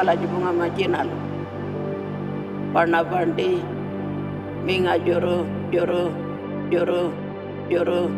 pala jumunga majinalu. Warna bandi minga juru juru juru juru